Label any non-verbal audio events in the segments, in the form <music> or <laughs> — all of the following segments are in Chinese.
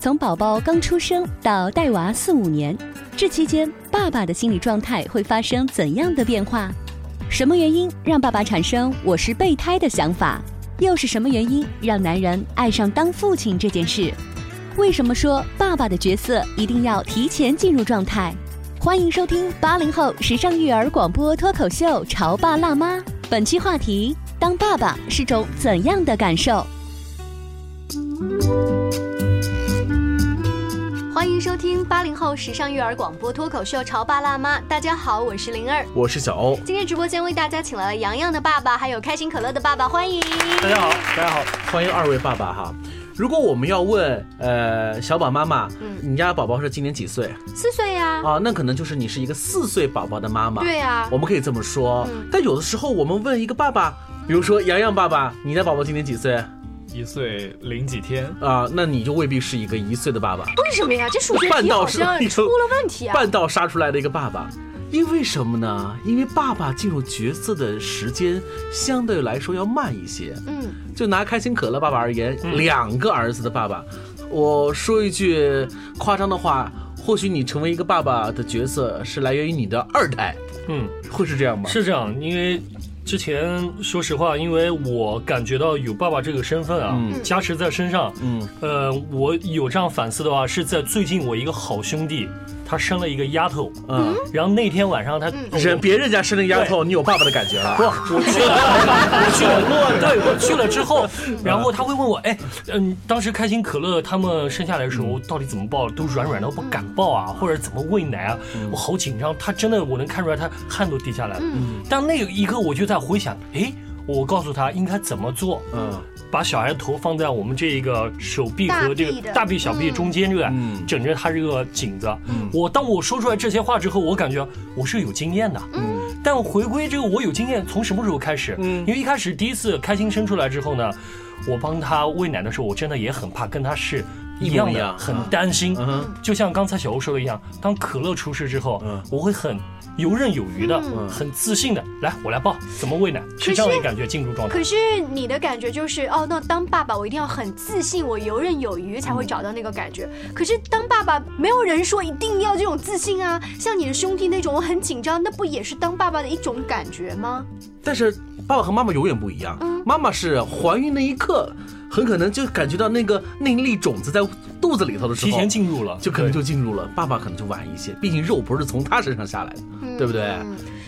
从宝宝刚出生到带娃四五年，这期间爸爸的心理状态会发生怎样的变化？什么原因让爸爸产生“我是备胎”的想法？又是什么原因让男人爱上当父亲这件事？为什么说爸爸的角色一定要提前进入状态？欢迎收听八零后时尚育儿广播脱口秀《潮爸辣妈》，本期话题：当爸爸是种怎样的感受？迎收听八零后时尚育儿广播脱口秀《潮爸辣妈》，大家好，我是灵儿，我是小欧。今天直播间为大家请来了洋洋的爸爸，还有开心可乐的爸爸，欢迎大家好，大家好，欢迎二位爸爸哈。如果我们要问，呃，小宝妈妈，嗯，你家宝宝是今年几岁？四岁呀。啊，那可能就是你是一个四岁宝宝的妈妈。对呀，我们可以这么说。但有的时候我们问一个爸爸，比如说洋洋爸爸，你的宝宝今年几岁？一岁零几天啊，那你就未必是一个一岁的爸爸。为什么呀？这数学题好像 <laughs> 出了问题啊！半道杀出来的一个爸爸，因为什么呢？因为爸爸进入角色的时间相对来说要慢一些。嗯，就拿开心可乐爸爸而言，两个儿子的爸爸，我说一句夸张的话，或许你成为一个爸爸的角色是来源于你的二胎。嗯，会是这样吗？是这样，因为。之前说实话，因为我感觉到有爸爸这个身份啊，加持在身上。嗯，呃，我有这样反思的话，是在最近我一个好兄弟。他生了一个丫头，嗯，然后那天晚上他人别人家生了丫头，你有爸爸的感觉了？不，我去了，我去了，对，我去了之后，然后他会问我，哎，嗯，当时开心可乐他们生下来的时候到底怎么抱，都软软的不敢抱啊，或者怎么喂奶啊，我好紧张。他真的我能看出来他汗都滴下来了。但那一刻我就在回想，哎。我告诉他应该怎么做，嗯，把小孩头放在我们这一个手臂和这个大臂、小臂中间，对吧？嗯，枕着他这个颈子。嗯，我当我说出来这些话之后，我感觉我是有经验的。嗯，但回归这个我有经验，从什么时候开始？嗯，因为一开始第一次开心生出来之后呢，我帮他喂奶的时候，我真的也很怕，跟他是一样的，很担心。嗯，就像刚才小欧说的一样，当可乐出事之后，嗯，我会很。游刃有余的，嗯很自信的，来，我来抱，怎么喂奶？是这样的感觉，进入状态。可是你的感觉就是，哦，那当爸爸我一定要很自信，我游刃有余才会找到那个感觉。可是当爸爸，没有人说一定要这种自信啊。像你的兄弟那种，我很紧张，那不也是当爸爸的一种感觉吗？但是爸爸和妈妈永远不一样。妈妈是怀孕那一刻。很可能就感觉到那个那粒种子在肚子里头的时候，提前进入了，就可能就进入了。爸爸可能就晚一些，毕竟肉不是从他身上下来的，对不对？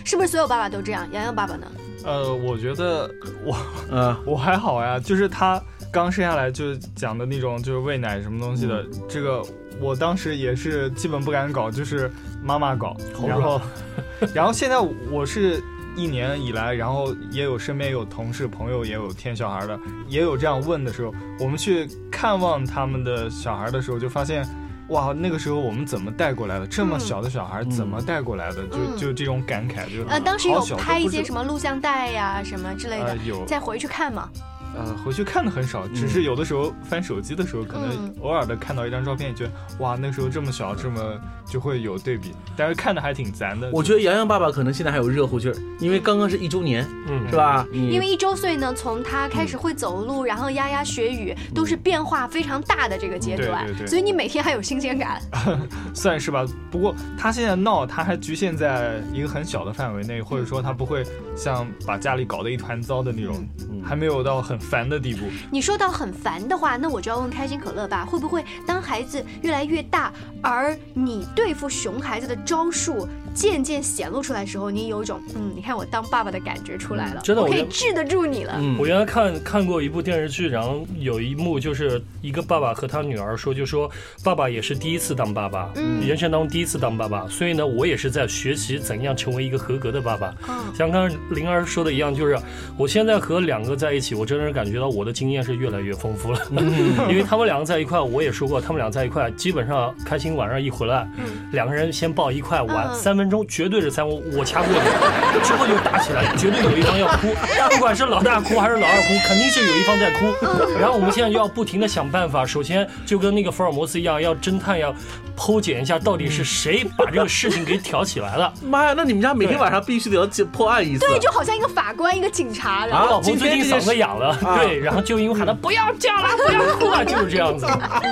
是不是所有爸爸都这样？洋洋爸爸呢？呃，我觉得我，呃，<laughs> 我还好呀。就是他刚生下来就讲的那种，就是喂奶什么东西的，这个我当时也是基本不敢搞，就是妈妈搞。然后，<laughs> 然后现在我是。一年以来，然后也有身边有同事朋友也有添小孩的，也有这样问的时候，我们去看望他们的小孩的时候，就发现，哇，那个时候我们怎么带过来的？这么小的小孩怎么带过来的？就就这种感慨，就呃，当时有拍一些什么录像带呀什么之类的，有再回去看嘛。呃，回去看的很少，只是有的时候翻手机的时候，可能偶尔的看到一张照片，觉得哇，那时候这么小，这么就会有对比，但是看的还挺咱的。我觉得洋洋爸爸可能现在还有热乎劲儿，因为刚刚是一周年，嗯，是吧？因为一周岁呢，从他开始会走路，然后牙牙学语，都是变化非常大的这个阶段，所以你每天还有新鲜感，<laughs> 算是吧。不过他现在闹，他还局限在一个很小的范围内，或者说他不会像把家里搞得一团糟的那种，还没有到很。烦的地步。你说到很烦的话，那我就要问开心可乐吧，会不会当孩子越来越大，而你对付熊孩子的招数？渐渐显露出来的时候，你有一种嗯，你看我当爸爸的感觉出来了，真的，我可以治得住你了。我原来看看过一部电视剧，然后有一幕就是一个爸爸和他女儿说，就说爸爸也是第一次当爸爸，嗯人生当中第一次当爸爸，所以呢，我也是在学习怎样成为一个合格的爸爸。像刚刚灵儿说的一样，就是我现在和两个在一起，我真的是感觉到我的经验是越来越丰富了，<laughs> 因为他们两个在一块，我也说过，他们俩在一块，基本上开心晚上一回来，两个人先抱一块玩三。分钟绝对是三，我我掐过你，之后就打起来，绝对有一方要哭，<laughs> 不管是老大哭还是老二哭，肯定是有一方在哭。然后我们现在就要不停的想办法，首先就跟那个福尔摩斯一样，要侦探要剖解一下到底是谁把这个事情给挑起来了。<laughs> 妈呀，那你们家每天晚上必须得要破案一次？对，就好像一个法官，一个警察。然后老婆最近嗓子哑了，对，然后就因为喊他不要叫了，不要哭了，就是这样子。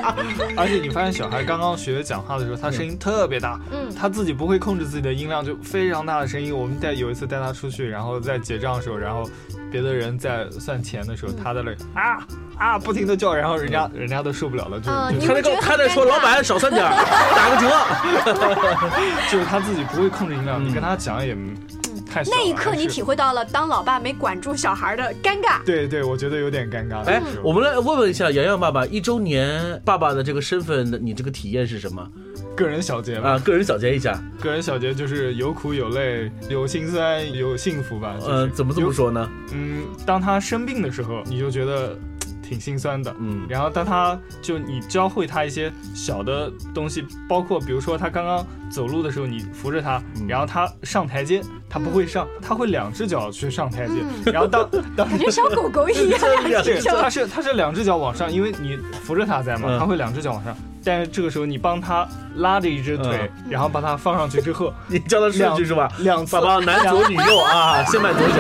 <laughs> 而且你发现小孩刚刚学讲话的时候，他声音特别大，嗯，他自己不会控制自己。的音量就非常大的声音，我们带有一次带他出去，然后在结账的时候，然后别的人在算钱的时候，他在那啊啊不停的叫，然后人家人家都受不了了，就他在他在说老板少算点，<laughs> 打个折，<laughs> 就是他自己不会控制音量，你跟他讲也太那一刻你体会到了当老爸没管住小孩的尴尬，对对，我觉得有点尴尬。哎，我们来问问一下洋洋爸爸，一周年爸爸的这个身份的你这个体验是什么？个人小结啊，个人小结一下。个人小结就是有苦有累，有心酸，有幸福吧。嗯，怎么这么说呢？嗯，当他生病的时候，你就觉得挺心酸的。嗯，然后当他就你教会他一些小的东西，包括比如说他刚刚走路的时候，你扶着他，然后他上台阶，他不会上，他会两只脚去上台阶。然后当当感觉小狗狗一样，<laughs> 对，他是他是两只脚往上，因为你扶着他在嘛，他会两只脚往上。但是这个时候，你帮他拉着一只腿，然后把它放上去之后，<laughs> 你教他顺序是吧？两次，爸爸男左女右啊，先迈左脚。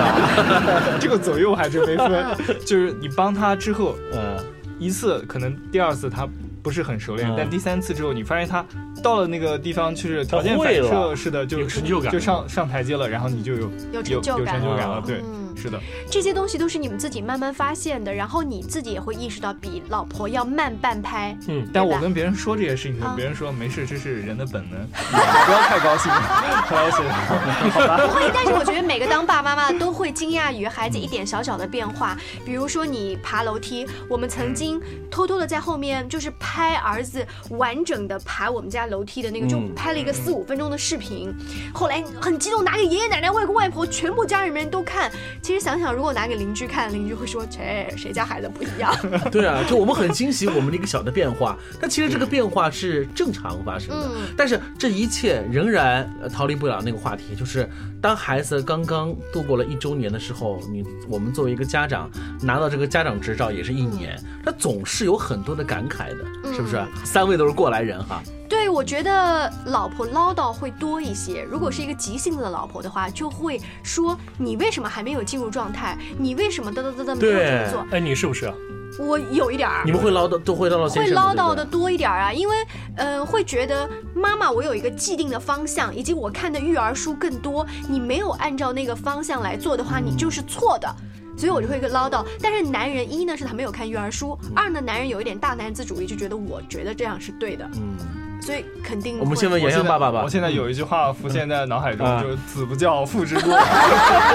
<laughs> 这个左右还是没分，就是你帮他之后，嗯，一次可能第二次他不是很熟练，但第三次之后，你发现他到了那个地方，就是条件反射似的，就有成就感，就上上台阶了，然后你就有有成就感了，对。是的，这些东西都是你们自己慢慢发现的，然后你自己也会意识到比老婆要慢半拍。嗯，但我跟别人说这些事情，别人说没事，这是人的本能，<laughs> 不要太高兴。不 <laughs> 好意思，好吧。不会，但是我觉得每个当爸爸妈妈都会惊讶于孩子一点小小的变化，比如说你爬楼梯，我们曾经偷偷的在后面就是拍儿子完整的爬我们家楼梯的那个，就拍了一个四五分钟的视频，后来很激动拿给爷爷奶奶、外公外婆全部家人们都看。其实想想，如果拿给邻居看，邻居会说：“谁谁家孩子不一样？” <laughs> 对啊，就我们很惊喜我们的一个小的变化，但其实这个变化是正常发生的。但是这一切仍然逃离不了那个话题，就是当孩子刚刚度过了一周年的时候，你我们作为一个家长拿到这个家长执照也是一年，他总是有很多的感慨的，是不是？三位都是过来人哈。对，我觉得老婆唠叨会多一些。如果是一个急性子的老婆的话，就会说你为什么还没有进入状态？你为什么哒哒哒哒没有这么做？哎，你是不是？我有一点儿。你们会唠叨，都会唠叨。会唠叨的多一点啊，因为呃，会觉得妈妈，我有一个既定的方向，以及我看的育儿书更多。你没有按照那个方向来做的话，你就是错的。所以我就会一个唠叨。但是男人一呢是他没有看育儿书，二呢男人有一点大男子主义，就觉得我觉得这样是对的。嗯。所以肯定，我们先问洋洋爸爸吧。我现在有一句话浮现在脑海中，就是“子不教，父之过”，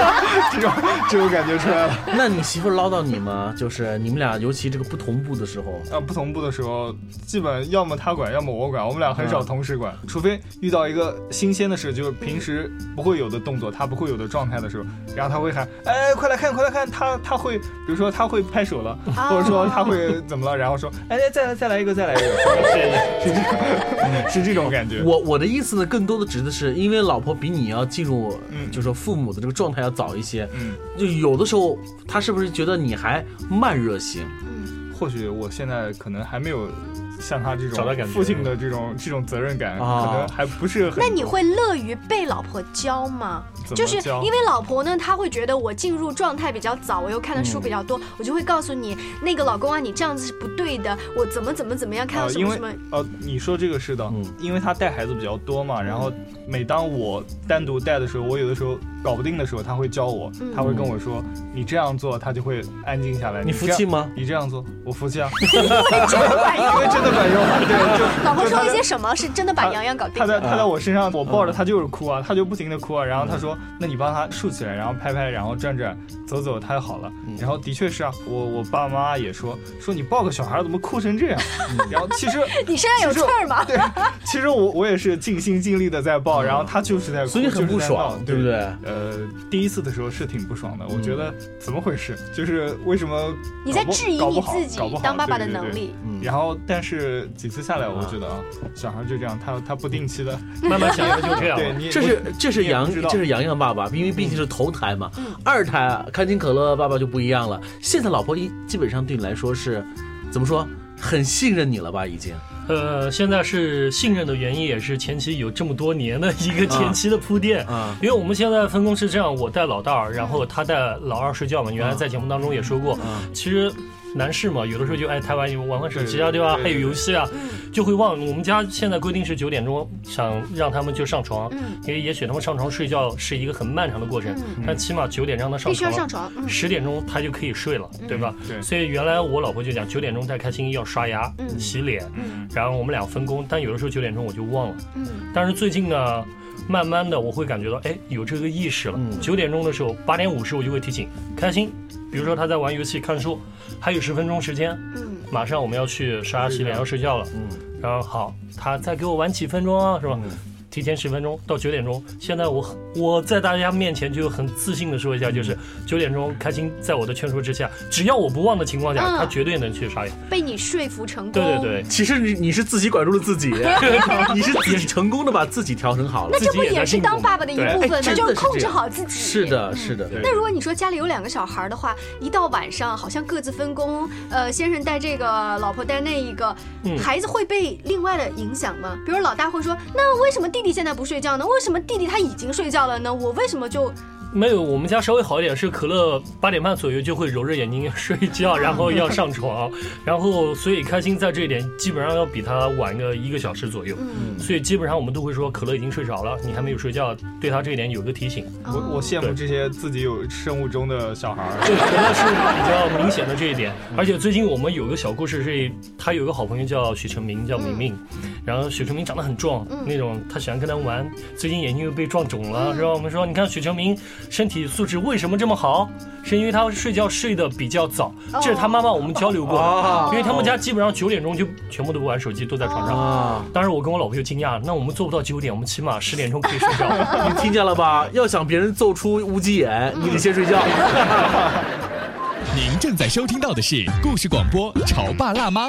<laughs> 这种这种感觉出来了。<laughs> 那你媳妇唠叨你吗？就是你们俩，尤其这个不同步的时候。啊，不同步的时候，基本要么他管，要么我管。我们俩很少同时管，除非遇到一个新鲜的事，就是平时不会有的动作，他不会有的状态的时候，然后他会喊：“哎，快来看，快来看！”他他会，比如说他会拍手了，或者说他会怎么了，然后说：“哎，再来再来一个，再来一个。”谢谢谢谢。<laughs> 是这种感觉。我我的意思呢，更多的指的是，因为老婆比你要进入，嗯，就是说父母的这个状态要早一些，嗯，就有的时候他是不是觉得你还慢热型？嗯，或许我现在可能还没有。像他这种父亲的这种这种责任感，可能还不是很。那你会乐于被老婆教吗？就是因为老婆呢，她会觉得我进入状态比较早，我又看的书比较多，我就会告诉你，那个老公啊，你这样子是不对的，我怎么怎么怎么样，看到什么什么。呃，你说这个是的，因为他带孩子比较多嘛，然后每当我单独带的时候，我有的时候搞不定的时候，他会教我，他会跟我说，你这样做，他就会安静下来。你服气吗？你这样做，我服气啊。<laughs> <laughs> 的管用。对，就老婆说一些什么是真的把洋洋搞定。他在他在我身上，我抱着他就是哭啊，他就不停的哭啊，然后他说，那你帮他。竖起来，然后拍拍，然后转转，走走，他就好了。然后的确是啊，我我爸爸妈妈也说说你抱个小孩怎么哭成这样？然后其实 <laughs> 你身上有刺儿吗？<laughs> 对，其实我我也是尽心尽力的在抱，然后他就是在哭，所以很不爽，对不对？呃，第一次的时候是挺不爽的，我觉得怎么回事？就是为什么你在质疑你自己当爸爸的能力？然后但是几次下来，我觉得啊，小孩就这样，他他不定期的 <laughs> 慢慢想就这样。对，<laughs> 这是这是杨这是杨洋爸爸，因为毕。毕竟是头胎嘛，二胎开心可乐爸爸就不一样了。现在老婆一基本上对你来说是，怎么说，很信任你了吧？已经。呃，现在是信任的原因，也是前期有这么多年的一个前期的铺垫。啊。因为我们现在分工是这样，我带老大，然后他带老二睡觉嘛。原来在节目当中也说过，其实。男士嘛，有的时候就爱台湾玩玩手机啊，对吧？还有游戏啊，就会忘。我们家现在规定是九点钟，想让他们就上床，因为也许他们上床睡觉是一个很漫长的过程，但起码九点让他上床，必须要上床，十点钟他就可以睡了，对吧？对。所以原来我老婆就讲九点钟带开心要刷牙、洗脸，然后我们俩分工。但有的时候九点钟我就忘了，但是最近呢，慢慢的我会感觉到，哎，有这个意识了。九点钟的时候，八点五十我就会提醒开心。比如说他在玩游戏、看书，还有十分钟时间，嗯，马上我们要去刷牙、洗脸、要睡觉了，嗯，然后好，他再给我玩几分钟啊，是吧？提前十分钟到九点钟，现在我我在大家面前就很自信的说一下，就是九点钟，开心在我的劝说之下，只要我不忘的情况下，他绝对能去刷牙。被你说服成功。对对对，其实你你是自己管住了自己，<laughs> 你是也是成功的把自己调整好了。那这不也是当爸爸的一部分吗？就是控制好自己。是的，是的。那如果你说家里有两个小孩的话，一到晚上好像各自分工，呃，先生带这个，老婆带那一个，孩子会被另外的影响吗？比如老大会说，那为什么弟弟现在不睡觉呢？为什么弟弟他已经睡觉了呢？我为什么就？没有，我们家稍微好一点，是可乐八点半左右就会揉着眼睛睡觉，<laughs> 然后要上床，然后所以开心在这一点基本上要比他晚个一个小时左右，嗯，所以基本上我们都会说可乐已经睡着了，你还没有睡觉，对他这一点有个提醒。我我羡慕这些自己有生物钟的小孩儿，对，可乐是比较明显的这一点。而且最近我们有个小故事是，他有个好朋友叫许成明，叫明明，然后许成明长得很壮，那种他喜欢跟他玩，最近眼睛又被撞肿了，是吧？我们说你看许成明。身体素质为什么这么好？是因为他睡觉睡得比较早，这是他妈妈我们交流过的。因为他们家基本上九点钟就全部都不玩手机，都在床上。当时我跟我老婆就惊讶，那我们做不到九点，我们起码十点钟可以睡觉。<laughs> 你听见了吧？要想别人揍出乌鸡眼，你得先睡觉。<laughs> 您正在收听到的是故事广播《潮爸辣妈》。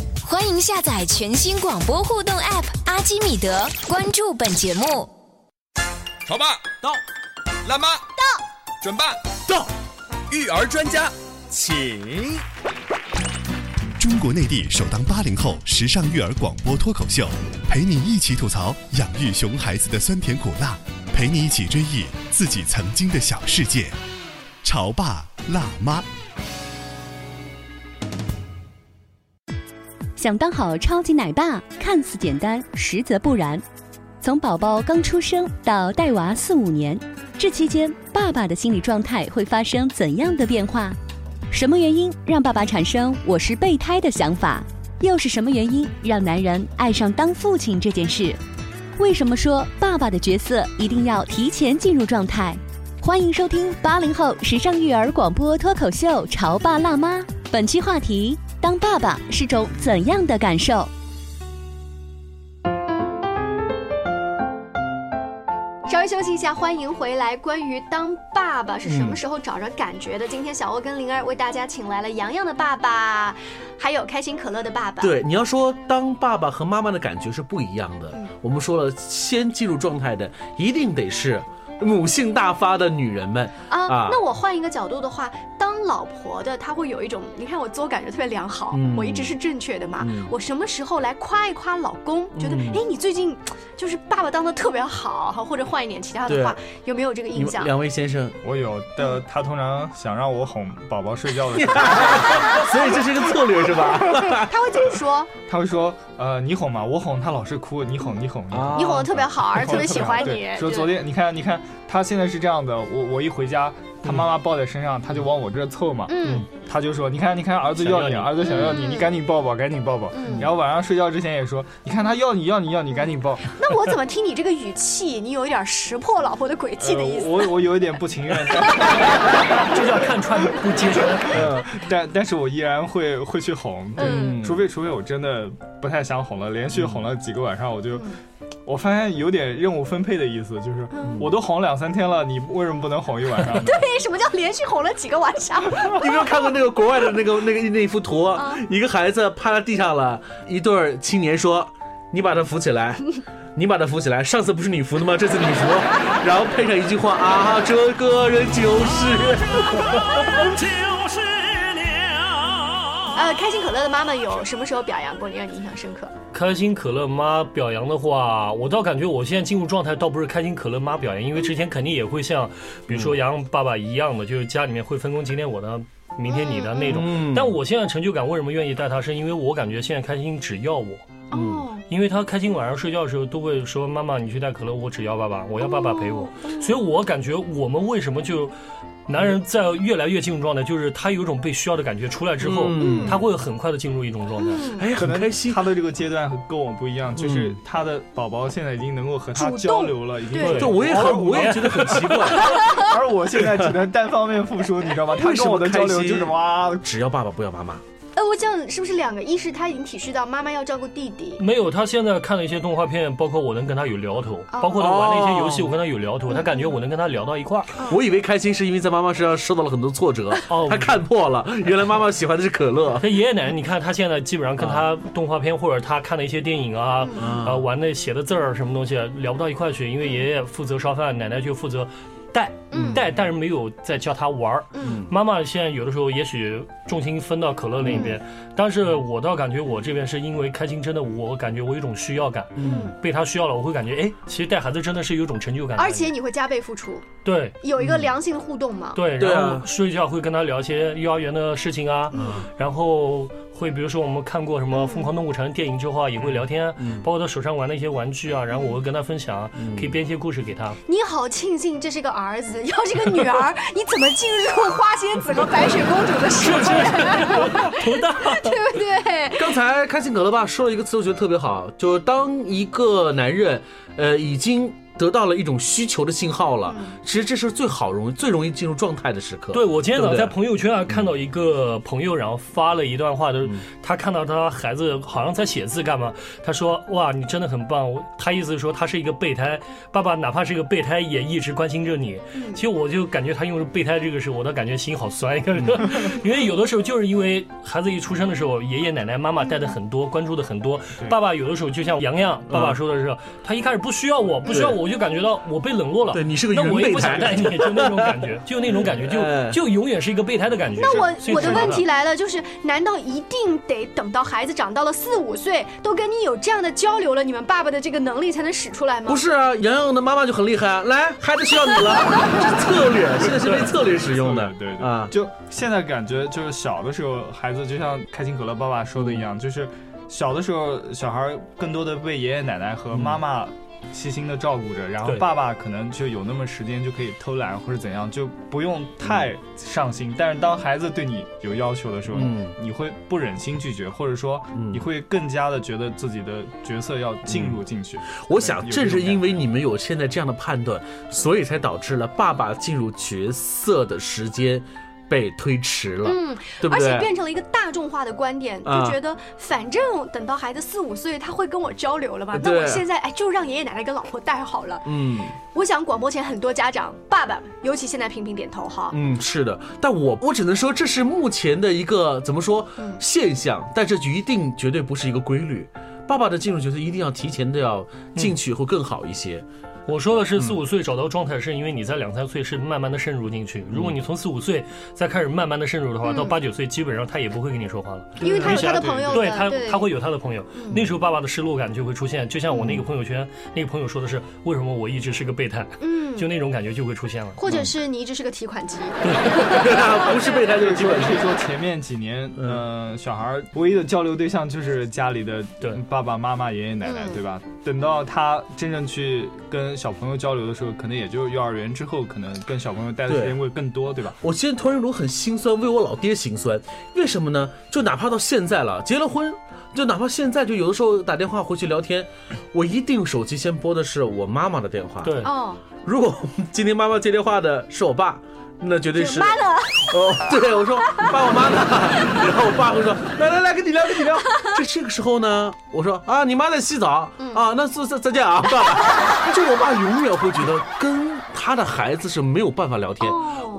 欢迎下载全新广播互动 App《阿基米德》，关注本节目。潮爸到，辣妈到，准爸到，育儿专家请。中国内地首档八零后时尚育儿广播脱口秀，陪你一起吐槽养育熊孩子的酸甜苦辣，陪你一起追忆自己曾经的小世界。潮爸辣妈。想当好超级奶爸，看似简单，实则不然。从宝宝刚出生到带娃四五年，这期间爸爸的心理状态会发生怎样的变化？什么原因让爸爸产生“我是备胎”的想法？又是什么原因让男人爱上当父亲这件事？为什么说爸爸的角色一定要提前进入状态？欢迎收听八零后时尚育儿广播脱口秀《潮爸辣妈》。本期话题：当爸爸是种怎样的感受？稍微休息一下，欢迎回来。关于当爸爸是什么时候找着感觉的？今天小欧跟灵儿为大家请来了洋洋的爸爸，还有开心可乐的爸爸。对，你要说当爸爸和妈妈的感觉是不一样的。我们说了，先进入状态的一定得是。母性大发的女人们啊，那我换一个角度的话，当老婆的她会有一种，你看我自我感觉特别良好，我一直是正确的嘛。我什么时候来夸一夸老公，觉得哎你最近就是爸爸当的特别好，或者换一点其他的话，有没有这个印象？两位先生，我有的，他通常想让我哄宝宝睡觉的时候，<laughs> 所以这是一个策略是吧？<laughs> 他会怎么说？他会说，呃，你哄嘛，我哄他老是哭，你哄你哄你哄，你哄的特别好，而且特别喜欢你。说昨天你看你看。他现在是这样的，我我一回家，他妈妈抱在身上，他就往我这凑嘛，嗯，他就说，你看你看，儿子要你，儿子想要你，你赶紧抱抱，赶紧抱抱。然后晚上睡觉之前也说，你看他要你要你要你，赶紧抱。那我怎么听你这个语气，你有一点识破老婆的诡计的意思？我我有一点不情愿，<laughs> 这叫看穿不揭穿。嗯，但但是我依然会会去哄，嗯，除非除非我真的不太想哄了，连续哄了几个晚上，我就。我发现有点任务分配的意思，就是我都哄两三天了，你为什么不能哄一晚上？<laughs> 对，什么叫连续哄了几个晚上？<laughs> 你没有看过那个国外的那个那个那一幅图？一个孩子趴在地上了，一对青年说：“你把他扶起来，你把他扶起来。上次不是你扶的吗？这次你扶。”然后配上一句话：“啊，这个人就是。” <laughs> 呃，开心可乐的妈妈有什么时候表扬过你，让你印象深刻？开心可乐妈表扬的话，我倒感觉我现在进入状态，倒不是开心可乐妈表扬，因为之前肯定也会像，比如说杨爸爸一样的，就是家里面会分工，今天我的，明天你的那种。但我现在成就感为什么愿意带他，是因为我感觉现在开心只要我。哦。因为他开心晚上睡觉的时候都会说：“妈妈，你去带可乐，我只要爸爸，我要爸爸陪我。”所以我感觉我们为什么就。男人在越来越进入状态，就是他有一种被需要的感觉。出来之后，他会很快的进入一种状态。哎，很开心。他的这个阶段跟我不一样，就是他的宝宝现在已经能够和他交流了，已经。对，我也很，我也觉得很奇怪。<laughs> 而我现在只能单方面付出，你知道吗？他跟我的交流就是哇，只要爸爸不要妈妈。哎，我这样是不是两个？一是他已经体恤到妈妈要照顾弟弟，没有。他现在看了一些动画片，包括我能跟他有聊头，包括他玩了一些游戏，我跟他有聊头，他感觉我能跟他聊到一块儿。我以为开心是因为在妈妈身上受到了很多挫折，<laughs> 哦他看破了，原来妈妈喜欢的是可乐。他爷爷奶奶，你看他现在基本上跟他动画片或者他看的一些电影啊，啊，玩的写的字儿什么东西聊不到一块去，因为爷爷负责烧饭，奶奶就负责。带，带，但是没有在教他玩儿。妈妈现在有的时候也许重心分到可乐那边，但是我倒感觉我这边是因为开心，真的，我感觉我有一种需要感，嗯，被他需要了，我会感觉，哎，其实带孩子真的是有一种成就感，而且你会加倍付出，对，有一个良性的互动嘛，对，然后睡觉会跟他聊一些幼儿园的事情啊，然后。会比如说我们看过什么《疯狂动物城》电影之后啊，也会聊天，包括他手上玩的一些玩具啊，然后我会跟他分享，可以编一些故事给他。你好庆幸这是个儿子，要是个女儿，<laughs> 你怎么进入花仙子和白雪公主的世界？<laughs> <laughs> 对不对？刚才开心可乐爸说了一个词，我觉得特别好，就是当一个男人，呃，已经。得到了一种需求的信号了，其实这是最好容易、最容易进入状态的时刻。对我今天早上在朋友圈啊看到一个朋友，然后发了一段话，就是他看到他孩子好像在写字干嘛，他说：“哇，你真的很棒。”他意思是说他是一个备胎，爸爸哪怕是一个备胎也一直关心着你。其实我就感觉他用备胎这个时候，我倒感觉心好酸，<laughs> 因为有的时候就是因为孩子一出生的时候，爷爷奶奶、妈妈带的很多，关注的很多。爸爸有的时候就像洋洋爸爸说的是，他一开始不需要我，不需要我。就感觉到我被冷落了，对你是个那我也不想带你，就那种感觉，<laughs> 就那种感觉，就就永远是一个备胎的感觉。那我我的问题来了，就是难道一定得等到孩子长到了四五岁，都跟你有这样的交流了，你们爸爸的这个能力才能使出来吗？不是啊，洋洋的妈妈就很厉害啊，来，孩子需要你了，<laughs> 是策略，现在是被策略使用的，对对啊，就现在感觉就是小的时候，孩子就像开心可乐爸爸说的一样，就是小的时候小孩更多的被爷爷奶奶和妈妈。细心的照顾着，然后爸爸可能就有那么时间就可以偷懒或者怎样，就不用太上心。但是当孩子对你有要求的时候，你会不忍心拒绝，或者说你会更加的觉得自己的角色要进入进去。我想正是因为你们有现在这样的判断，所以才导致了爸爸进入角色的时间。被推迟了，嗯，对不对？而且变成了一个大众化的观点，就觉得反正等到孩子四五岁，他会跟我交流了吧？那我现在哎，就让爷爷奶奶跟老婆带好了。嗯，我想广播前很多家长爸爸，尤其现在频频点头哈。嗯，是的，但我我只能说这是目前的一个怎么说现象，但这一定绝对不是一个规律。爸爸的进入角色一定要提前的要进去会更好一些。我说的是四五岁找到状态，是因为你在两三岁是慢慢的渗入进去。如果你从四五岁再开始慢慢的渗入的话，到八九岁基本上他也不会跟你说话了，因为他有他的朋友，对他他会有他的朋友。那时候爸爸的失落感就会出现，就像我那个朋友圈那个朋友说的是，为什么我一直是个备胎？嗯，就那种感觉就会出现了。或者是你一直是个提款机，<laughs> 不是备胎就是基本是说前面几年，嗯，小孩唯一的交流对象就是家里的爸爸妈妈、爷爷奶奶，对吧？等到他真正去跟小朋友交流的时候，可能也就幼儿园之后，可能跟小朋友待的时间会更多，对吧？我现在突然有种很心酸，为我老爹心酸。为什么呢？就哪怕到现在了，结了婚，就哪怕现在，就有的时候打电话回去聊天，我一定手机先拨的是我妈妈的电话。对哦，如果今天妈妈接电话的是我爸。那绝对是妈呢？哦，对，我说爸我妈呢？<laughs> 然后我爸会说来来来，跟你聊跟你聊。<laughs> 这这个时候呢，我说啊，你妈在洗澡啊，那再再再见啊，爸。<laughs> 就我爸永远会觉得跟他的孩子是没有办法聊天。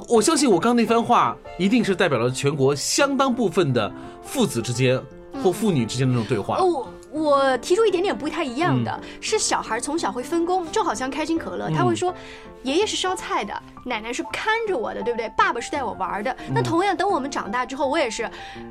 我相信我刚那番话一定是代表了全国相当部分的父子之间或父女之间的那种对话。哦，我提出一点点不太一样的是，小孩从小会分工，就好像开心可乐，他会说。爷爷是烧菜的，奶奶是看着我的，对不对？爸爸是带我玩的。那同样，等我们长大之后，我也是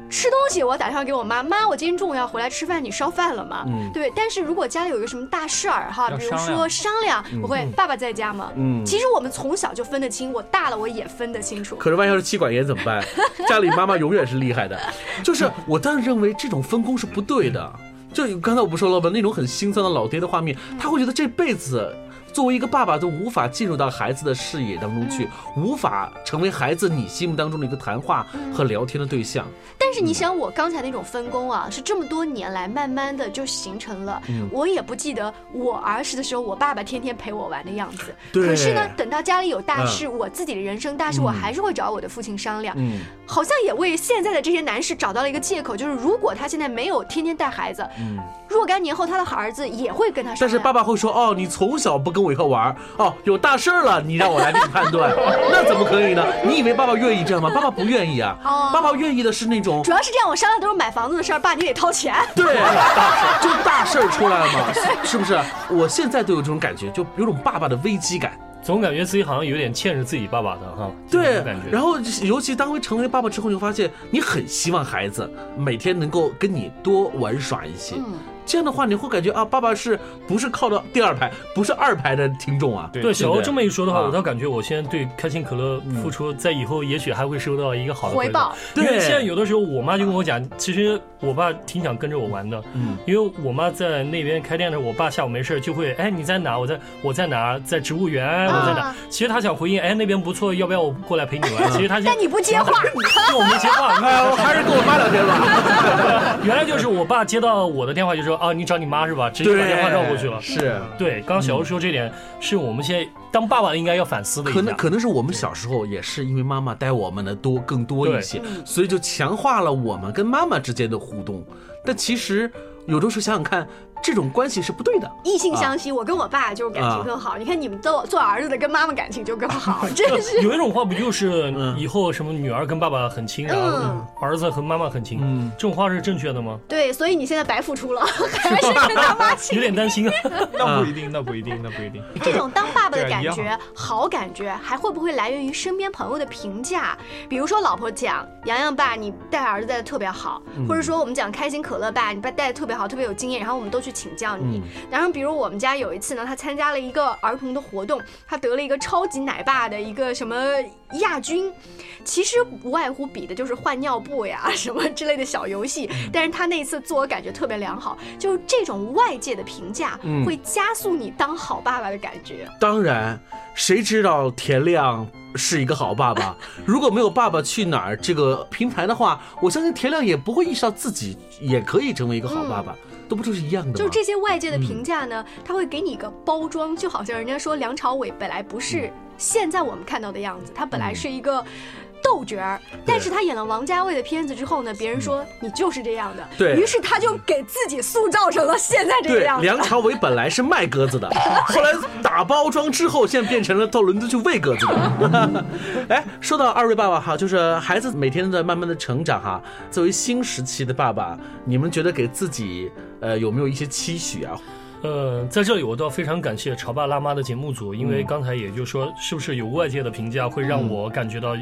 吃东西，我打电话给我妈妈，我今天中午要回来吃饭，你烧饭了吗？嗯，对。但是如果家里有一个什么大事儿哈，比如说商量，我会爸爸在家吗？嗯，其实我们从小就分得清，我大了我也分得清楚。可是万一要是妻管严怎么办？家里妈妈永远是厉害的，就是我当然认为这种分工是不对的。就刚才我不说了吧？那种很心酸的老爹的画面，他会觉得这辈子。作为一个爸爸，都无法进入到孩子的视野当中去，无法成为孩子你心目当中的一个谈话和聊天的对象。但是你想，我刚才那种分工啊，是这么多年来慢慢的就形成了。我也不记得我儿时的时候，我爸爸天天陪我玩的样子。可是呢，等到家里有大事，我自己的人生大事，我还是会找我的父亲商量。嗯，好像也为现在的这些男士找到了一个借口，就是如果他现在没有天天带孩子，嗯，若干年后他的儿子也会跟他。但是爸爸会说，哦，你从小不跟。跟我一块玩哦，有大事儿了，你让我来给你判断，<laughs> 那怎么可以呢？你以为爸爸愿意这样吗？爸爸不愿意啊。哦，爸爸愿意的是那种，主要是这样，我商量都是买房子的事儿，爸你得掏钱。<laughs> 对，大就大事儿出来了嘛，是不是？我现在都有这种感觉，就有种爸爸的危机感，总感觉自己好像有点欠着自己爸爸的哈。对，感觉。然后尤其当成为爸爸之后，你会发现你很希望孩子每天能够跟你多玩耍一些。嗯。这样的话，你会感觉啊，爸爸是不是靠到第二排，不是二排的听众啊？对，小欧这么一说的话，我倒感觉我现在对开心可乐付出，在以后也许还会收到一个好的回报。因为现在有的时候，我妈就跟我讲，其实我爸挺想跟着我玩的。嗯，因为我妈在那边开店的时候，我爸下午没事就会，哎，你在哪？我在我在哪？在植物园，我在哪？其实他想回应，哎，那边不错，要不要我过来陪你玩？其实他但你不接话，<laughs> 我没接话，我还是跟我妈聊天吧。原来就是我爸接到我的电话就说。啊，你找你妈是吧？直接把电话绕过去了。是对，刚刚小欧说这点是我们现在当爸爸应该要反思的。可能可能是我们小时候也是因为妈妈带我们的多更多一些，所以就强化了我们跟妈妈之间的互动。但其实有的时候想想看。这种关系是不对的，异性相吸。我跟我爸就是感情更好。你看你们都做儿子的跟妈妈感情就更好，<laughs> 真是。有一种话不就是以后什么女儿跟爸爸很亲，然后儿子和妈妈很亲，这种话是正确的吗？对，所以你现在白付出了，<laughs> 还是跟他妈亲。有点担心啊。<laughs> 那不一定，那不一定，那不一定。这种当爸爸的感觉，好感觉，还会不会来源于身边朋友的评价？比如说老婆讲洋洋爸，你带儿子带的特别好，或者说我们讲开心可乐爸，你爸带的特别好，特别有经验，然后我们都去。去请教你。然后比如我们家有一次呢，他参加了一个儿童的活动，他得了一个超级奶爸的一个什么亚军，其实无外乎比的就是换尿布呀 <laughs> 什么之类的小游戏。但是他那次自我感觉特别良好，就是这种外界的评价会加速你当好爸爸的感觉。当然，谁知道田亮？是一个好爸爸。<laughs> 如果没有《爸爸去哪儿》这个平台的话，我相信田亮也不会意识到自己也可以成为一个好爸爸，都不就是一样的吗？就这些外界的评价呢，他会给你一个包装，就好像人家说梁朝伟本来不是现在我们看到的样子，他本来是一个。豆角儿，但是他演了王家卫的片子之后呢，别人说你就是这样的，对于是他就给自己塑造成了现在这个样子。梁朝伟本来是卖鸽子的，<laughs> 后来打包装之后，现在变成了到伦敦去喂鸽子的。<laughs> 哎，说到二位爸爸哈，就是孩子每天在慢慢的成长哈，作为新时期的爸爸，你们觉得给自己呃有没有一些期许啊？呃，在这里我倒非常感谢潮爸辣妈的节目组，因为刚才也就说，是不是有外界的评价会让我感觉到。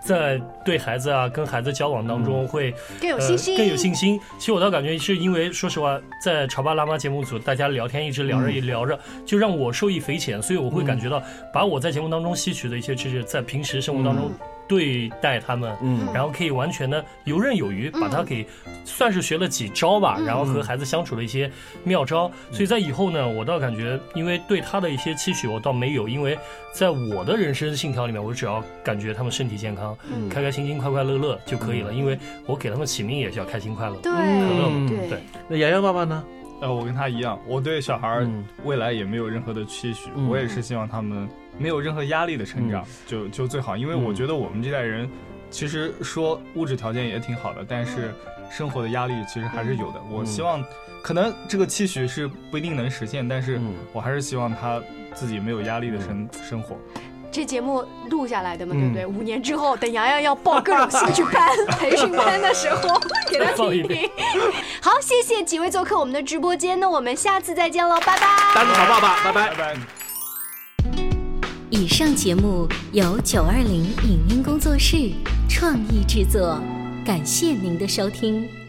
在对孩子啊，跟孩子交往当中会更有信心，更有信心。其实我倒感觉是因为，说实话，在潮爸辣妈节目组，大家聊天一直聊着一聊着，就让我受益匪浅，所以我会感觉到，把我在节目当中吸取的一些知识，在平时生活当中。对待他们，嗯，然后可以完全的游刃有余，把他给算是学了几招吧，然后和孩子相处的一些妙招。所以在以后呢，我倒感觉，因为对他的一些期许，我倒没有，因为在我的人生信条里面，我只要感觉他们身体健康，开开心心、快快乐乐就可以了。因为我给他们起名也叫开心快乐，对，可乐，对。那洋洋爸爸呢？呃，我跟他一样，我对小孩未来也没有任何的期许，我也是希望他们。没有任何压力的成长就就最好，因为我觉得我们这代人，其实说物质条件也挺好的，但是生活的压力其实还是有的。我希望，可能这个期许是不一定能实现，但是我还是希望他自己没有压力的生生活。这节目录下来的嘛，对不对？五年之后，等洋洋要报各种兴趣班、<laughs> 培训班的时候，<laughs> 给他听一听。好，谢谢几位做客我们的直播间，那我们下次再见喽，拜拜。大家好，爸爸，拜拜，拜拜。以上节目由九二零影音工作室创意制作，感谢您的收听。